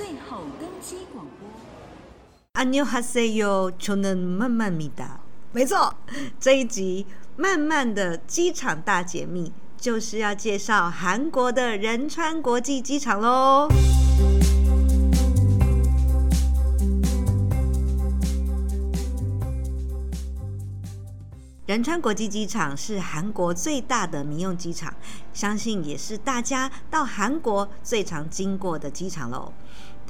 最后登机广播。안녕하세요，저는만만입니다。没错，这一集漫漫的机场大解密，就是要介绍韩国的仁川国际机场喽。仁川国际机场是韩国最大的民用机场，相信也是大家到韩国最常经过的机场喽。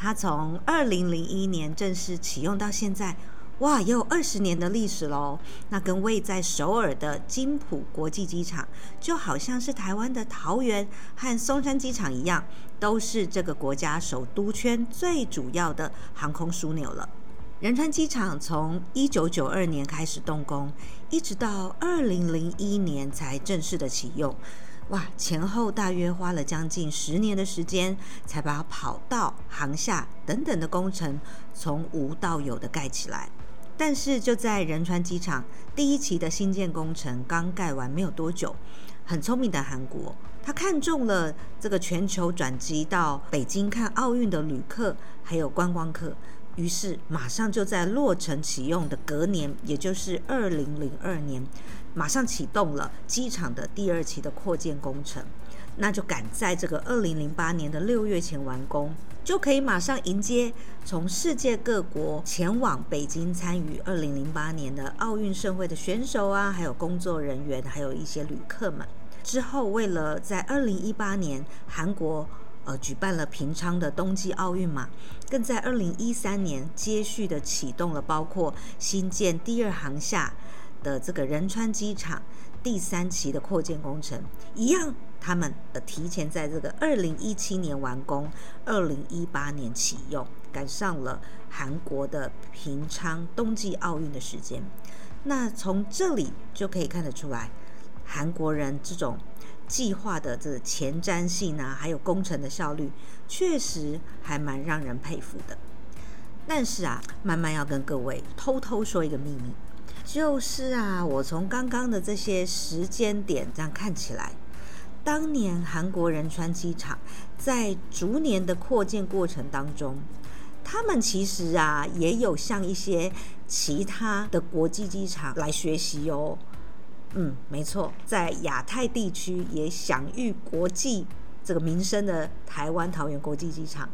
它从二零零一年正式启用到现在，哇，也有二十年的历史喽。那跟位在首尔的金浦国际机场，就好像是台湾的桃园和松山机场一样，都是这个国家首都圈最主要的航空枢纽了。仁川机场从一九九二年开始动工，一直到二零零一年才正式的启用。哇，前后大约花了将近十年的时间，才把跑道、航厦等等的工程从无到有的盖起来。但是就在仁川机场第一期的新建工程刚盖完没有多久，很聪明的韩国，他看中了这个全球转机到北京看奥运的旅客还有观光客。于是，马上就在落成启用的隔年，也就是二零零二年，马上启动了机场的第二期的扩建工程。那就赶在这个二零零八年的六月前完工，就可以马上迎接从世界各国前往北京参与二零零八年的奥运盛会的选手啊，还有工作人员，还有一些旅客们。之后，为了在二零一八年韩国。呃，举办了平昌的冬季奥运嘛，更在二零一三年接续的启动了包括新建第二航厦的这个仁川机场第三期的扩建工程，一样，他们呃提前在这个二零一七年完工，二零一八年启用，赶上了韩国的平昌冬季奥运的时间。那从这里就可以看得出来，韩国人这种。计划的这前瞻性啊，还有工程的效率，确实还蛮让人佩服的。但是啊，慢慢要跟各位偷偷说一个秘密，就是啊，我从刚刚的这些时间点这样看起来，当年韩国仁川机场在逐年的扩建过程当中，他们其实啊也有向一些其他的国际机场来学习哦。嗯，没错，在亚太地区也享誉国际这个名声的台湾桃园国际机场，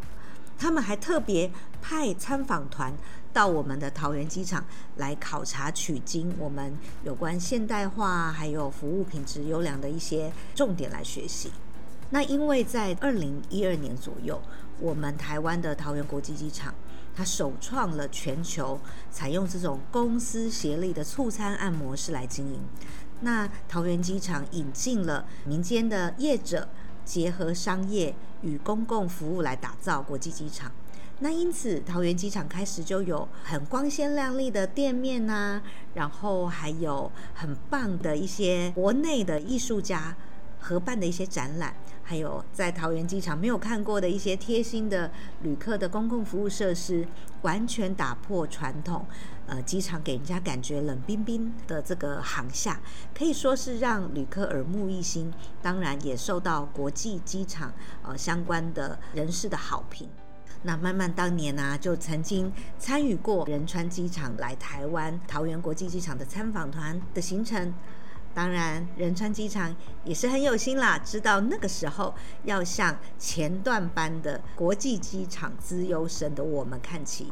他们还特别派参访团到我们的桃园机场来考察取经，我们有关现代化还有服务品质优良的一些重点来学习。那因为在二零一二年左右，我们台湾的桃园国际机场，它首创了全球采用这种公私协力的促餐案模式来经营。那桃园机场引进了民间的业者，结合商业与公共服务来打造国际机场。那因此，桃园机场开始就有很光鲜亮丽的店面呐、然后还有很棒的一些国内的艺术家合办的一些展览。还有在桃园机场没有看过的一些贴心的旅客的公共服务设施，完全打破传统。呃，机场给人家感觉冷冰冰的这个航厦，可以说是让旅客耳目一新。当然也受到国际机场呃相关的人士的好评。那慢慢当年呢、就曾经参与过仁川机场来台湾桃园国际机场的参访团的行程。当然，仁川机场也是很有心啦，知道那个时候要向前段班的国际机场资优生的我们看齐。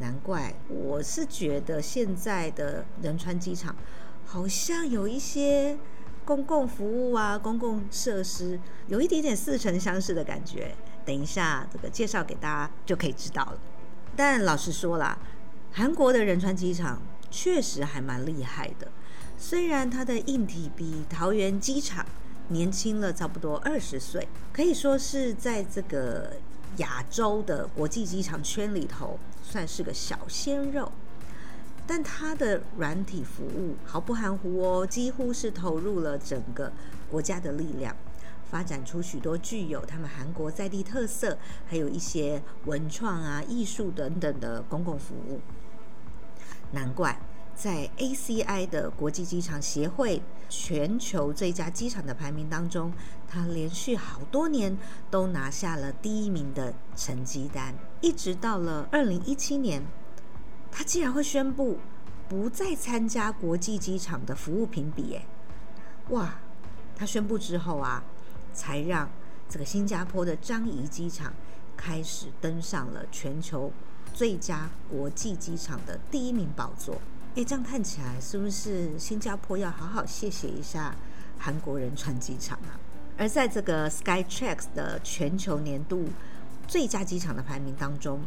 难怪，我是觉得现在的仁川机场好像有一些公共服务啊、公共设施有一点点似曾相识的感觉。等一下，这个介绍给大家就可以知道了。但老实说啦，韩国的仁川机场确实还蛮厉害的。虽然它的硬体比桃园机场年轻了差不多二十岁，可以说是在这个亚洲的国际机场圈里头算是个小鲜肉，但它的软体服务毫不含糊哦，几乎是投入了整个国家的力量，发展出许多具有他们韩国在地特色，还有一些文创啊、艺术等等的公共服务，难怪。在 ACI 的国际机场协会全球最佳机场的排名当中，它连续好多年都拿下了第一名的成绩单，一直到了二零一七年，它竟然会宣布不再参加国际机场的服务评比，哎，哇！他宣布之后啊，才让这个新加坡的樟宜机场开始登上了全球最佳国际机场的第一名宝座。诶，这样看起来是不是新加坡要好好谢谢一下韩国仁川机场啊？而在这个 Skytrax 的全球年度最佳机场的排名当中，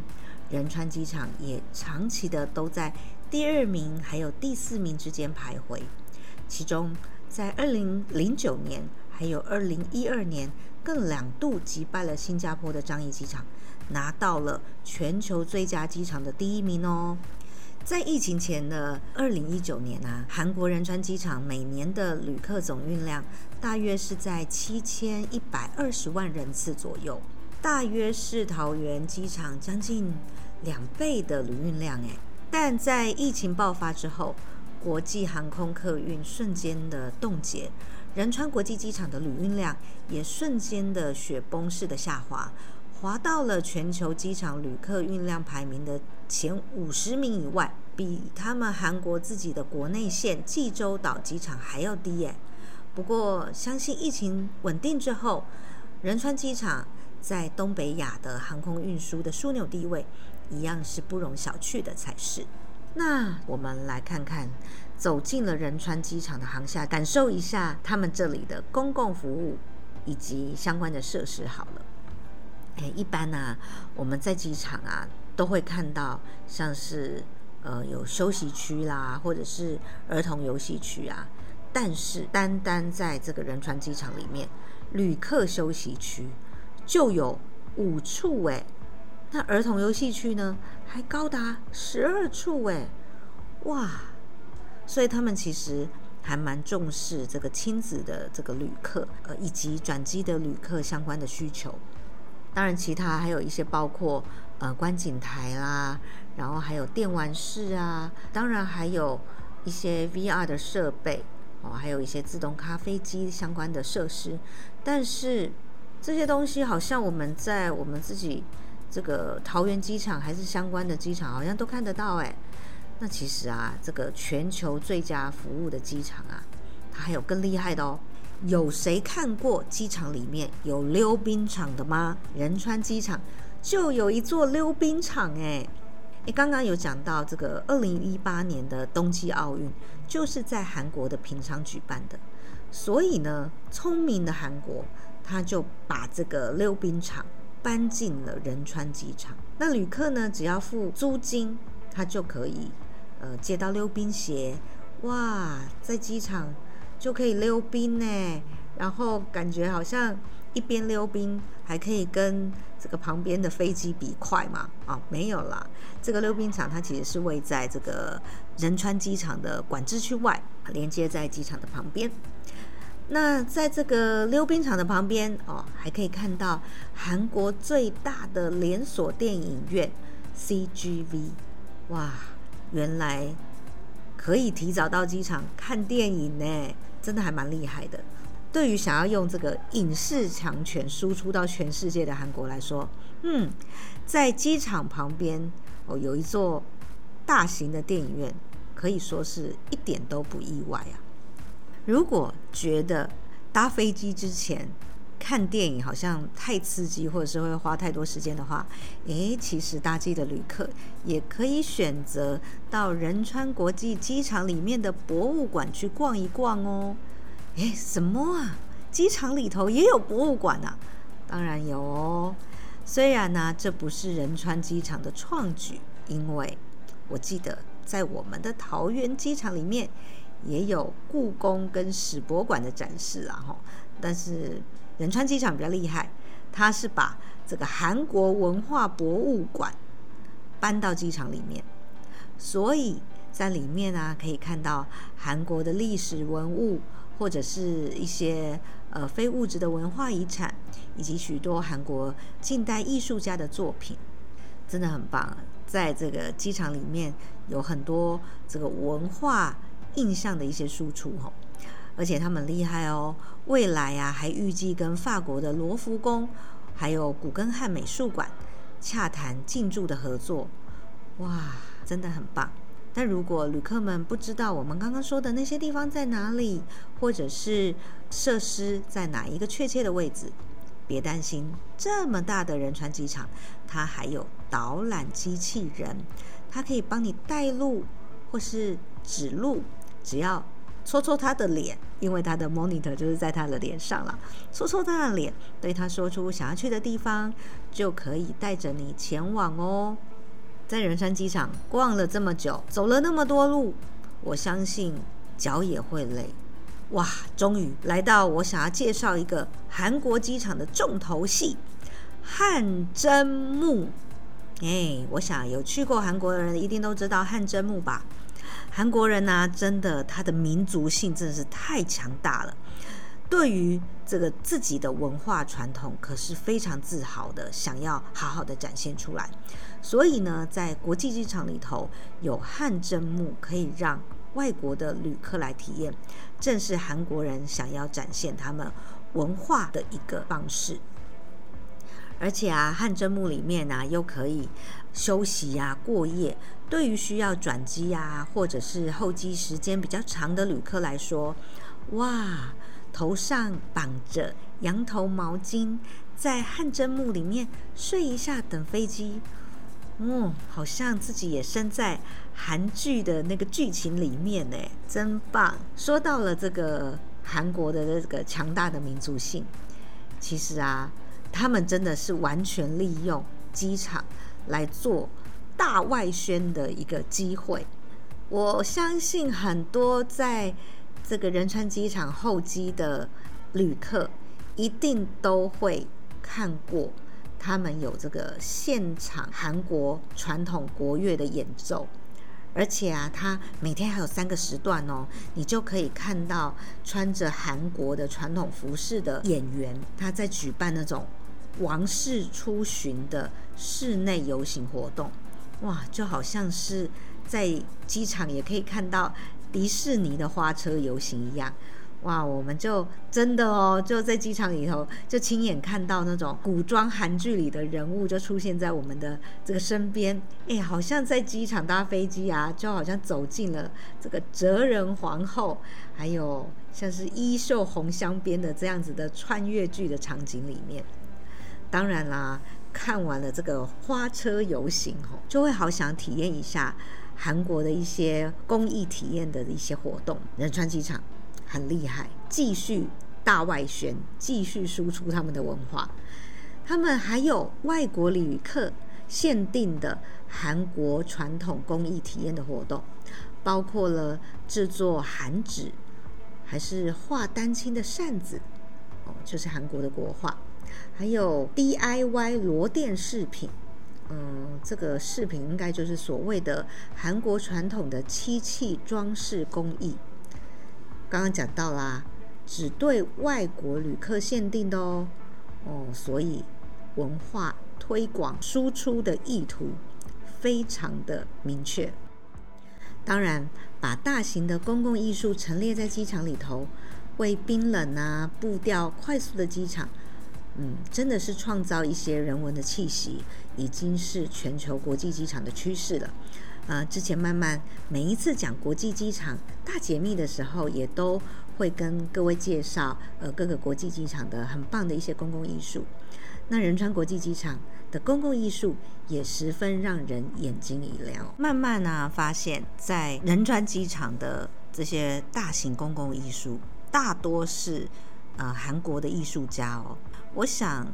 仁川机场也长期的都在第二名还有第四名之间徘徊，其中。在二零零九年，还有二零一二年，更两度击败了新加坡的樟宜机场，拿到了全球最佳机场的第一名哦。在疫情前的二零一九年啊，韩国仁川机场每年的旅客总运量大约是在七千一百二十万人次左右，大约是桃园机场将近两倍的旅运量诶。但在疫情爆发之后，国际航空客运瞬间的冻结，仁川国际机场的旅运量也瞬间的雪崩式的下滑，滑到了全球机场旅客运量排名的前五十名以外，比他们韩国自己的国内线济州岛机场还要低耶。不过，相信疫情稳定之后，仁川机场在东北亚的航空运输的枢纽地位，一样是不容小觑的才是。那我们来看看，走进了仁川机场的航厦，感受一下他们这里的公共服务以及相关的设施。好了，诶，一般呢、我们在机场啊都会看到像是呃有休息区啦，或者是儿童游戏区啊。但是单单在这个仁川机场里面，旅客休息区就有五处诶。那儿童游戏区呢，还高达十二处哎，哇！所以他们其实还蛮重视这个亲子的这个旅客，呃，以及转机的旅客相关的需求。当然，其他还有一些包括呃观景台啦，然后还有电玩室啊，当然还有一些 VR 的设备哦，还有一些自动咖啡机相关的设施。但是这些东西好像我们在我们自己。这个桃园机场还是相关的机场，好像都看得到哎。那其实啊，这个全球最佳服务的机场啊，它还有更厉害的哦。有谁看过机场里面有溜冰场的吗？仁川机场就有一座溜冰场哎。诶，刚刚有讲到这个二零一八年的冬季奥运就是在韩国的平昌举办的，所以呢，聪明的韩国他就把这个溜冰场。搬进了仁川机场，那旅客呢，只要付租金，他就可以呃借到溜冰鞋，哇，在机场就可以溜冰呢，然后感觉好像一边溜冰还可以跟这个旁边的飞机比快嘛？啊、哦，没有啦，这个溜冰场它其实是位在这个仁川机场的管制区外，连接在机场的旁边。那在这个溜冰场的旁边哦，还可以看到韩国最大的连锁电影院 CGV，哇，原来可以提早到机场看电影呢，真的还蛮厉害的。对于想要用这个影视强权输出到全世界的韩国来说，嗯，在机场旁边哦有一座大型的电影院，可以说是一点都不意外啊。如果觉得搭飞机之前看电影好像太刺激，或者是会花太多时间的话，诶，其实搭机的旅客也可以选择到仁川国际机场里面的博物馆去逛一逛哦。诶，什么啊？机场里头也有博物馆啊？当然有哦。虽然呢，这不是仁川机场的创举，因为我记得在我们的桃园机场里面。也有故宫跟史博馆的展示啊，哈，但是仁川机场比较厉害，它是把这个韩国文化博物馆搬到机场里面，所以在里面啊可以看到韩国的历史文物，或者是一些呃非物质的文化遗产，以及许多韩国近代艺术家的作品，真的很棒。在这个机场里面有很多这个文化印象的一些输出哦，而且他们厉害哦，未来啊还预计跟法国的罗浮宫还有古根汉美术馆洽谈进驻的合作，哇，真的很棒。但如果旅客们不知道我们刚刚说的那些地方在哪里，或者是设施在哪一个确切的位置，别担心，这么大的仁川机场，它还有导览机器人，它可以帮你带路或是指路，只要戳戳他的脸，因为他的 monitor 就是在他的脸上了，戳戳他的脸，对他说出想要去的地方，就可以带着你前往哦。在仁川机场逛了这么久，走了那么多路，我相信脚也会累。哇，终于来到我想要介绍一个韩国机场的重头戏——汗蒸幕。哎，我想有去过韩国的人一定都知道汗蒸幕吧？韩国人呢、真的他的民族性真的是太强大了。对于这个自己的文化传统，可是非常自豪的，想要好好的展现出来。所以呢，在国际机场里头有汗蒸幕，可以让外国的旅客来体验，正是韩国人想要展现他们文化的一个方式。而且啊，汗蒸幕里面啊，又可以休息呀、过夜。对于需要转机啊，或者是候机时间比较长的旅客来说，哇！头上绑着羊头毛巾，在汗蒸幕里面睡一下，等飞机。嗯，好像自己也身在韩剧的那个剧情里面呢，真棒！说到了这个韩国的这个强大的民族性，其实啊，他们真的是完全利用机场来做大外宣的一个机会。我相信很多在。这个仁川机场候机的旅客一定都会看过，他们有这个现场韩国传统国乐的演奏，而且啊，他每天还有三个时段哦，你就可以看到穿着韩国的传统服饰的演员，他在举办那种王室出巡的室内游行活动，哇，就好像是在机场也可以看到。迪士尼的花车游行一样，哇！我们就真的哦，就在机场里头，就亲眼看到那种古装韩剧里的人物就出现在我们的这个身边，哎，好像在机场搭飞机啊，就好像走进了这个哲仁皇后，还有像是衣袖红镶边的这样子的穿越剧的场景里面。当然啦，看完了这个花车游行哦，就会好想体验一下。韩国的一些公益体验的一些活动，仁川机场很厉害，继续大外宣，继续输出他们的文化。他们还有外国旅客限定的韩国传统工艺体验的活动，包括了制作韩纸，还是画丹青的扇子，哦，就是韩国的国画，还有 DIY 螺鈿饰品。嗯，这个饰品应该就是所谓的韩国传统的漆器装饰工艺。刚刚讲到啦，只对外国旅客限定的哦。哦，所以文化推广输出的意图非常的明确。当然，把大型的公共艺术陈列在机场里头，为冰冷啊、步调快速的机场。嗯，真的是创造一些人文的气息，已经是全球国际机场的趋势了。呃，之前慢慢每一次讲国际机场大解密的时候，也都会跟各位介绍呃各个国际机场的很棒的一些公共艺术。那仁川国际机场的公共艺术也十分让人眼睛一亮。慢慢呢、发现，在仁川机场的这些大型公共艺术，大多是呃韩国的艺术家哦。我想，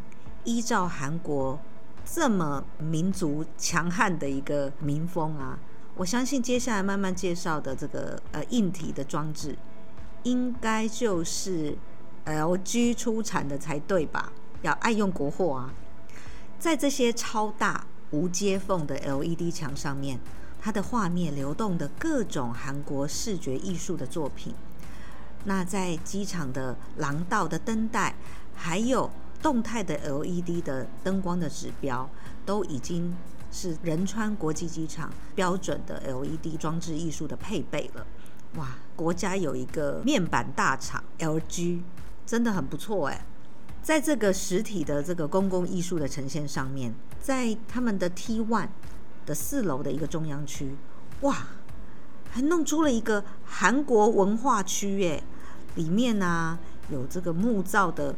依照韩国这么民族强悍的一个民风啊，我相信接下来慢慢介绍的这个呃硬体的装置，应该就是 LG 出产的才对吧？要爱用国货啊！在这些超大无接缝的 LED 墙上面，它的画面流动的各种韩国视觉艺术的作品。那在机场的廊道的灯带，还有动态的 LED 的灯光的指标都已经是仁川国际机场标准的 LED 装置艺术的配备了。哇，国家有一个面板大厂 LG，真的很不错哎。在这个实体的这个公共艺术的呈现上面，在他们的 T1 的四楼的一个中央区，哇，还弄出了一个韩国文化区耶，里面呢、啊、有这个木造的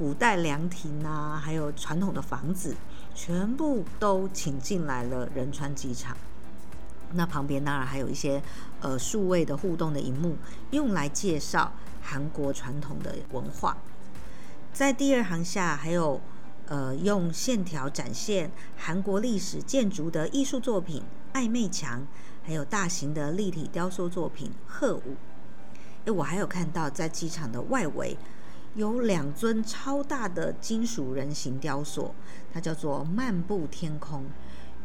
古代凉亭啊，还有传统的房子，全部都请进来了仁川机场。那旁边当然还有一些呃数位的互动的荧幕，用来介绍韩国传统的文化。在第二行下还有呃用线条展现韩国历史建筑的艺术作品暧昧墙，还有大型的立体雕塑作品鹤舞。诶，我还有看到在机场的外围有两尊超大的金属人形雕塑，它叫做漫步天空。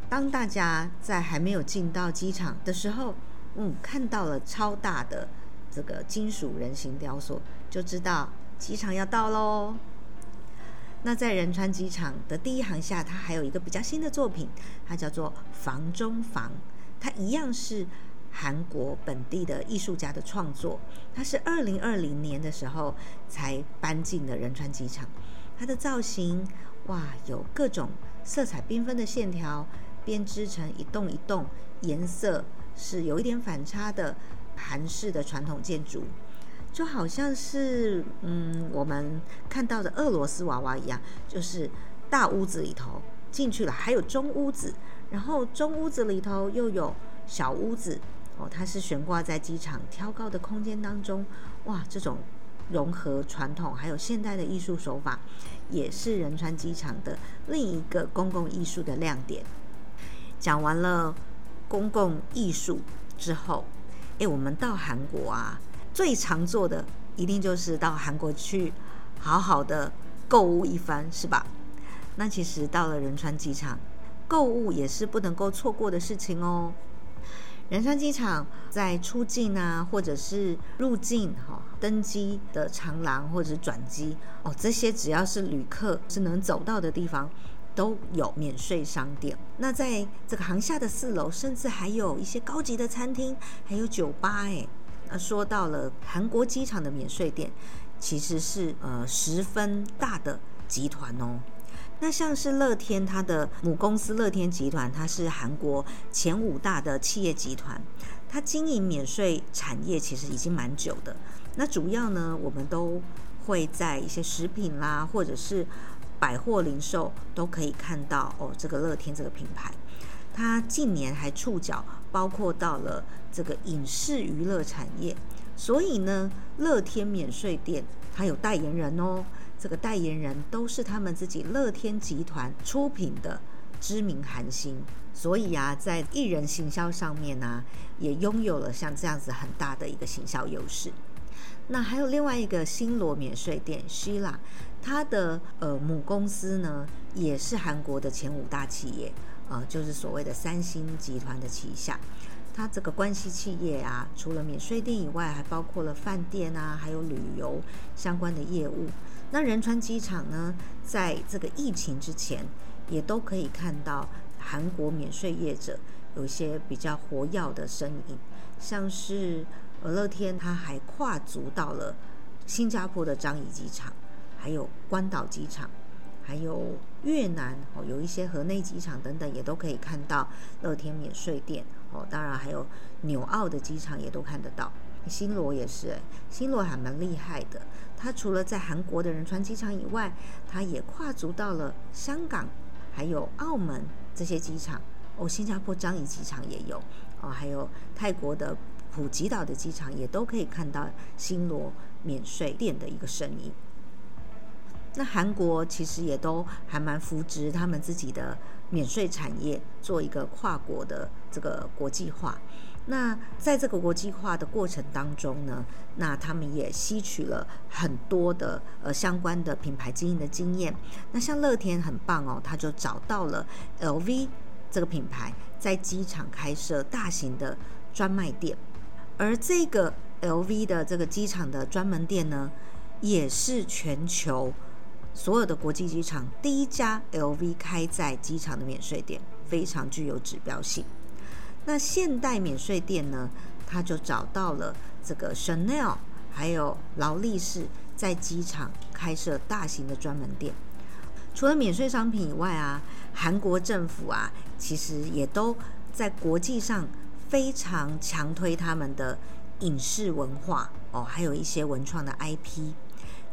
当大家在还没有进到机场的时候，嗯，看到了超大的这个金属人形雕塑，就知道。机场要到喽！那在仁川机场的第一航厦，它还有一个比较新的作品，它叫做“房中房”。它一样是韩国本地的艺术家的创作。它是二零二零年的时候才搬进的仁川机场。它的造型哇，有各种色彩缤纷的线条，编织成一栋一栋，颜色是有一点反差的韩式的传统建筑。就好像是嗯，我们看到的俄罗斯娃娃一样，就是大屋子里头进去了，还有中屋子，然后中屋子里头又有小屋子哦，它是悬挂在机场挑高的空间当中，哇，这种融合传统还有现代的艺术手法，也是仁川机场的另一个公共艺术的亮点。讲完了公共艺术之后，诶，我们到韩国啊。最常做的一定就是到韩国去好好的购物一番，是吧？那其实到了仁川机场，购物也是不能够错过的事情哦。仁川机场在出境啊，或者是入境哈、登机的长廊或者是转机哦，这些只要是旅客是能走到的地方，都有免税商店。那在这个航厦的四楼，甚至还有一些高级的餐厅，还有酒吧诶。那说到了韩国机场的免税店，其实是呃十分大的集团哦。那像是乐天，它的母公司乐天集团，它是韩国前五大的企业集团，它经营免税产业其实已经蛮久的。那主要呢，我们都会在一些食品啦，或者是百货零售都可以看到哦，这个乐天这个品牌。它近年还触角包括到了这个影视娱乐产业，所以呢，乐天免税店它有代言人哦，这个代言人都是他们自己乐天集团出品的知名韩星，所以啊，在艺人行销上面呢、也拥有了像这样子很大的一个行销优势。那还有另外一个新罗免税店 Shilla，它的呃母公司呢，也是韩国的前五大企业。呃，就是所谓的三星集团的旗下，它这个关系企业啊，除了免税店以外，还包括了饭店啊，还有旅游相关的业务。那仁川机场呢，在这个疫情之前，也都可以看到韩国免税业者有一些比较活跃的身影，像是乐天，它还跨足到了新加坡的樟宜机场，还有关岛机场。还有越南哦，有一些河内机场等等，也都可以看到乐天免税店哦。当然还有纽澳的机场也都看得到。新罗也是，新罗还蛮厉害的。它除了在韩国的仁川机场以外，它也跨足到了香港，还有澳门这些机场哦。新加坡樟宜机场也有哦，还有泰国的普吉岛的机场也都可以看到新罗免税店的一个身影。那韩国其实也都还蛮扶植他们自己的免税产业，做一个跨国的这个国际化。那在这个国际化的过程当中呢，那他们也吸取了很多的呃相关的品牌经营的经验。那像乐天很棒哦，他就找到了 LV 这个品牌，在机场开设大型的专卖店，而这个 LV 的这个机场的专门店呢，也是全球。所有的国际机场第一家 LV 开在机场的免税店，非常具有指标性。那现代免税店呢，他就找到了这个 Chanel 还有劳力士在机场开设大型的专门店。除了免税商品以外啊，韩国政府啊，其实也都在国际上非常强推他们的影视文化哦，还有一些文创的 IP。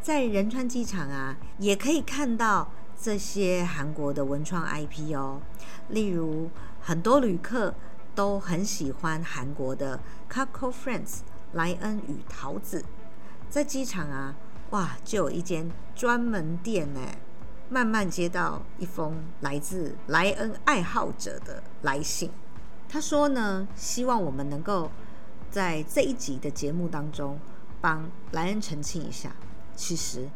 在仁川机场啊，也可以看到这些韩国的文创 IP 哦，例如很多旅客都很喜欢韩国的 Kakaó Friends 莱恩与桃子，在机场啊，哇，就有一间专门店呢。慢慢接到一封来自莱恩爱好者的来信，他说呢，希望我们能够在这一集的节目当中帮莱恩澄清一下，其实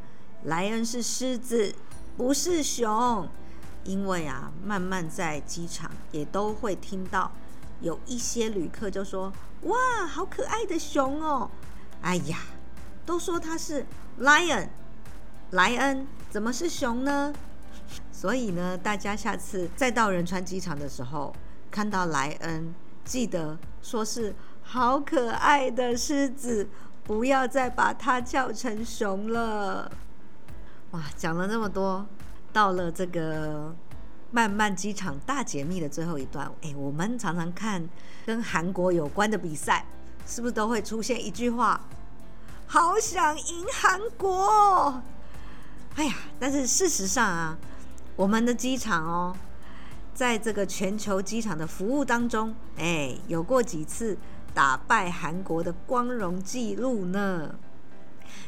莱恩是狮子，不是熊，因为啊，慢慢在机场也都会听到有一些旅客就说：“哇，好可爱的熊哦！”哎呀，都说它是 lion，莱恩。怎么是熊呢？所以呢，大家下次再到仁川机场的时候，看到莱恩，记得说是好可爱的狮子，不要再把它叫成熊了。哇，讲了那么多，到了这个漫漫机场大解密的最后一段，哎，我们常常看跟韩国有关的比赛，是不是都会出现一句话？好想赢韩国。哎呀，但是事实上啊，我们的机场哦，在这个全球机场的服务当中，哎，有过几次打败韩国的光荣记录呢。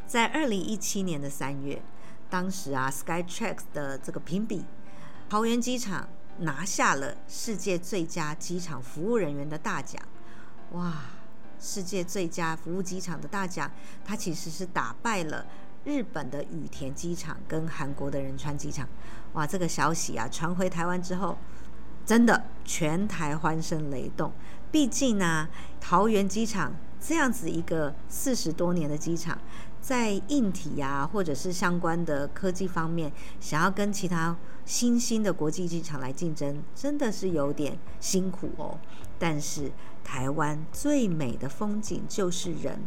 在二零一七年的三月，当时啊，Skytrax 的这个评比，桃园机场拿下了世界最佳机场服务人员的大奖。哇，世界最佳服务机场的大奖，它其实是打败了。日本的羽田机场跟韩国的仁川机场，哇，这个消息啊传回台湾之后，真的全台欢声雷动。毕竟呢、桃园机场这样子一个四十多年的机场，在硬体啊或者是相关的科技方面，想要跟其他新兴的国际机场来竞争，真的是有点辛苦哦。但是台湾最美的风景就是人，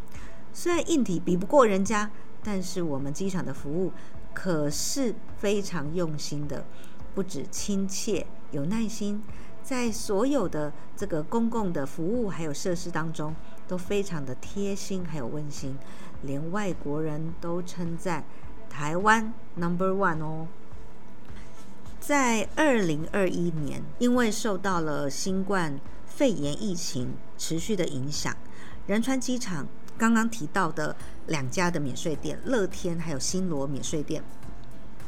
虽然硬体比不过人家。但是我们机场的服务可是非常用心的，不止亲切有耐心，在所有的这个公共的服务还有设施当中都非常的贴心还有温馨，连外国人都称赞台湾 Number One 哦。在二零二一年，因为受到了新冠肺炎疫情持续的影响，仁川机场。刚刚提到的两家的免税店，乐天还有新罗免税店，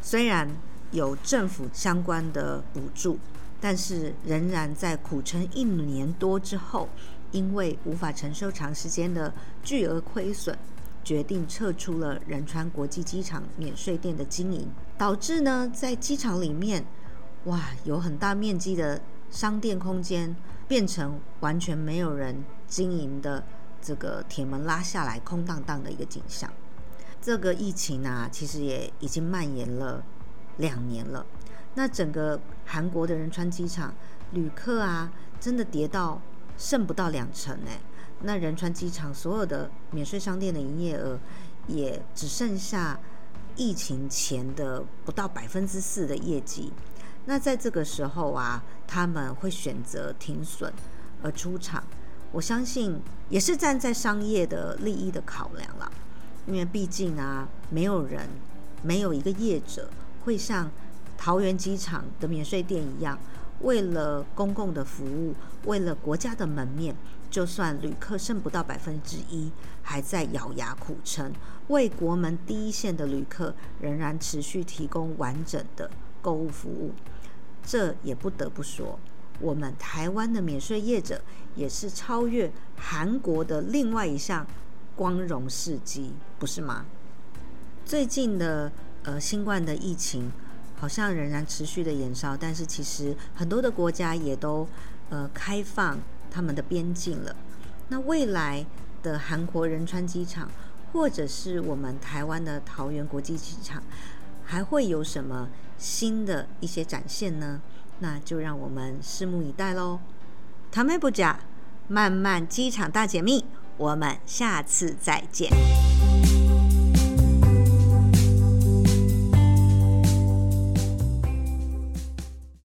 虽然有政府相关的补助，但是仍然在苦撑一年多之后，因为无法承受长时间的巨额亏损，决定撤出了仁川国际机场免税店的经营，导致呢在机场里面，哇，有很大面积的商店空间变成完全没有人经营的。这个铁门拉下来，空荡荡的一个景象。这个疫情啊，其实也已经蔓延了两年了。那整个韩国的仁川机场旅客啊，真的跌到剩不到两成哎。那仁川机场所有的免税商店的营业额，也只剩下疫情前的不到百分之四的业绩。那在这个时候啊，他们会选择停损而出场。我相信也是站在商业的利益的考量了，因为毕竟啊，没有人，没有一个业者会像桃园机场的免税店一样，为了公共的服务，为了国家的门面，就算旅客剩不到百分之一，还在咬牙苦撑，为国门第一线的旅客仍然持续提供完整的购物服务，这也不得不说。我们台湾的免税业者也是超越韩国的另外一项光荣事迹，不是吗？最近的呃新冠的疫情好像仍然持续的延烧，但是其实很多的国家也都呃开放他们的边境了。那未来的韩国仁川机场，或者是我们台湾的桃园国际机场，还会有什么新的一些展现呢？那就让我们拭目以待喽。他们不假，漫漫机场大解密，我们下次再见。